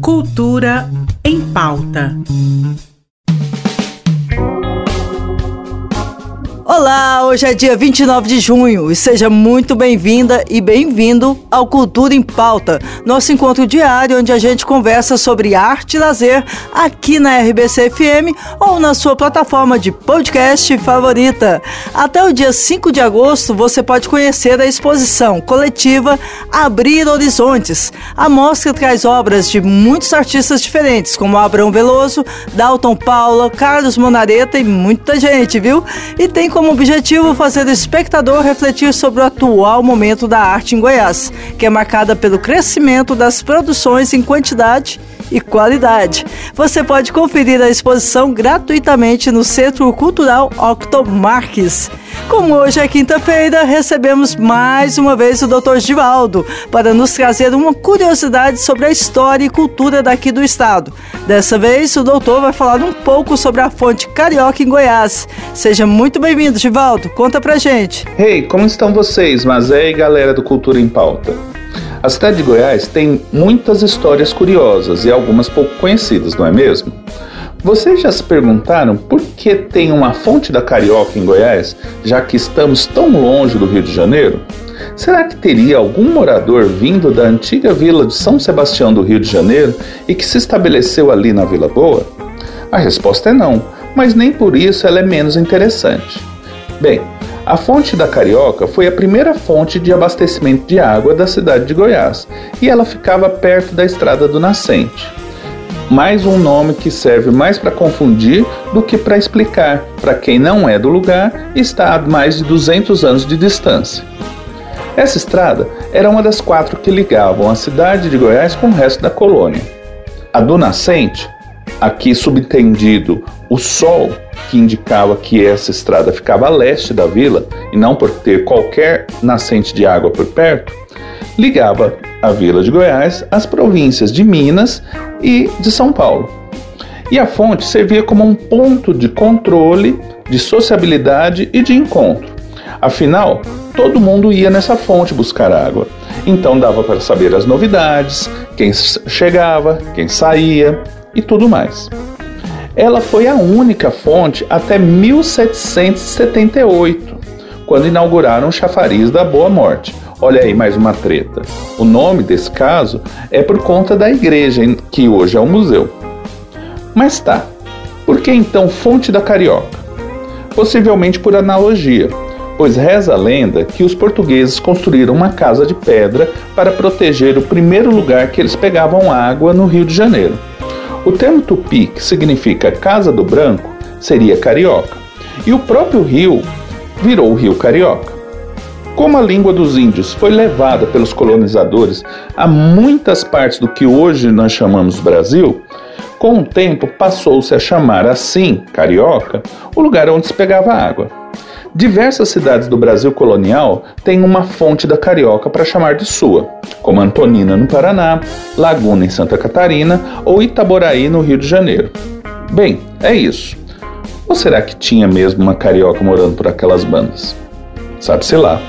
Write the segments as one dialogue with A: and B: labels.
A: Cultura em pauta.
B: Olá, hoje é dia 29 de junho e seja muito bem-vinda e bem-vindo ao Cultura em Pauta, nosso encontro diário onde a gente conversa sobre arte e lazer aqui na RBC FM ou na sua plataforma de podcast favorita. Até o dia 5 de agosto você pode conhecer a exposição coletiva Abrir Horizontes. A mostra traz obras de muitos artistas diferentes, como Abrão Veloso, Dalton Paula, Carlos Monareta e muita gente, viu? E tem como objetivo fazer o espectador refletir sobre o atual momento da arte em Goiás, que é marcada pelo crescimento das produções em quantidade e qualidade. Você pode conferir a exposição gratuitamente no Centro Cultural Octomarques. Como hoje é quinta-feira, recebemos mais uma vez o Dr. Givaldo para nos trazer uma curiosidade sobre a história e cultura daqui do estado. Dessa vez, o doutor vai falar um pouco sobre a fonte carioca em Goiás. Seja muito bem-vindo, Givaldo. Conta pra gente.
C: Hey, como estão vocês, Mazé e galera do Cultura em Pauta? A cidade de Goiás tem muitas histórias curiosas e algumas pouco conhecidas, não é mesmo? Vocês já se perguntaram por que tem uma fonte da Carioca em Goiás, já que estamos tão longe do Rio de Janeiro? Será que teria algum morador vindo da antiga vila de São Sebastião do Rio de Janeiro e que se estabeleceu ali na Vila Boa? A resposta é não, mas nem por isso ela é menos interessante. Bem, a fonte da Carioca foi a primeira fonte de abastecimento de água da cidade de Goiás e ela ficava perto da Estrada do Nascente. Mais um nome que serve mais para confundir do que para explicar para quem não é do lugar e está a mais de 200 anos de distância. Essa estrada era uma das quatro que ligavam a cidade de Goiás com o resto da colônia. A do Nascente, aqui subtendido o sol que indicava que essa estrada ficava a leste da vila e não por ter qualquer nascente de água por perto, ligava a vila de Goiás às províncias de Minas e de São Paulo. E a fonte servia como um ponto de controle, de sociabilidade e de encontro. Afinal, todo mundo ia nessa fonte buscar água. Então dava para saber as novidades, quem chegava, quem saía e tudo mais. Ela foi a única fonte até 1778, quando inauguraram o chafariz da Boa Morte. Olha aí mais uma treta. O nome desse caso é por conta da igreja, que hoje é um museu. Mas tá, por que então Fonte da Carioca? Possivelmente por analogia, pois reza a lenda que os portugueses construíram uma casa de pedra para proteger o primeiro lugar que eles pegavam água no Rio de Janeiro. O termo tupi, que significa Casa do Branco, seria carioca, e o próprio rio virou o Rio Carioca. Como a língua dos índios foi levada pelos colonizadores a muitas partes do que hoje nós chamamos Brasil, com o tempo passou-se a chamar assim, carioca, o lugar onde se pegava água. Diversas cidades do Brasil colonial têm uma fonte da carioca para chamar de sua, como Antonina no Paraná, Laguna em Santa Catarina ou Itaboraí no Rio de Janeiro. Bem, é isso. Ou será que tinha mesmo uma carioca morando por aquelas bandas? Sabe-se lá.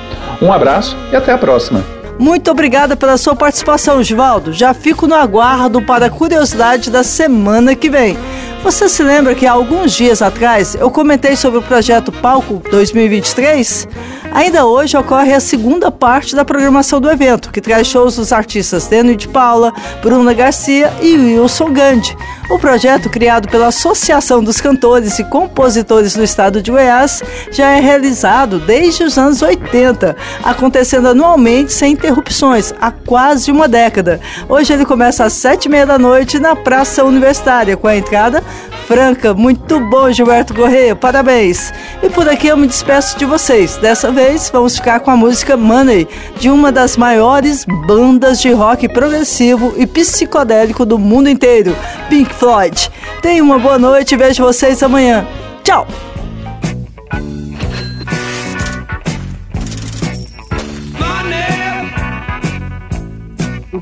C: Um abraço e até a próxima.
B: Muito obrigada pela sua participação, Osvaldo. Já fico no aguardo para a curiosidade da semana que vem. Você se lembra que há alguns dias atrás eu comentei sobre o projeto Palco 2023? Ainda hoje ocorre a segunda parte da programação do evento, que traz shows dos artistas Deno de Paula, Bruna Garcia e Wilson Gandhi. O projeto, criado pela Associação dos Cantores e Compositores do Estado de Goiás, já é realizado desde os anos 80, acontecendo anualmente sem interrupções, há quase uma década. Hoje ele começa às sete e meia da noite na Praça Universitária, com a entrada franca. Muito bom, Gilberto Correia, parabéns! E por aqui eu me despeço de vocês. Dessa vez vamos ficar com a música Money, de uma das maiores bandas de rock progressivo e psicodélico do mundo inteiro, Pink Floyd. Tenham uma boa noite e vejo vocês amanhã. Tchau!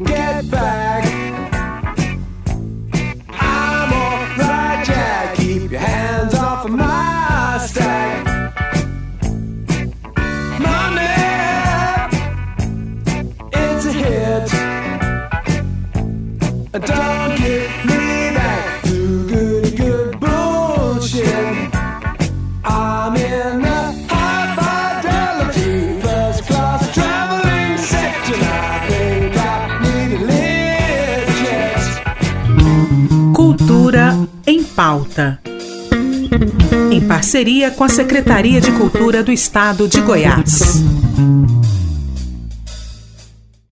B: Get back.
A: Don't give me that too good, good bullshit. I'm in the high fidelity, first class traveling. I think I need a lift.
D: Cultura em pauta. Em parceria com a Secretaria de Cultura do Estado de Goiás.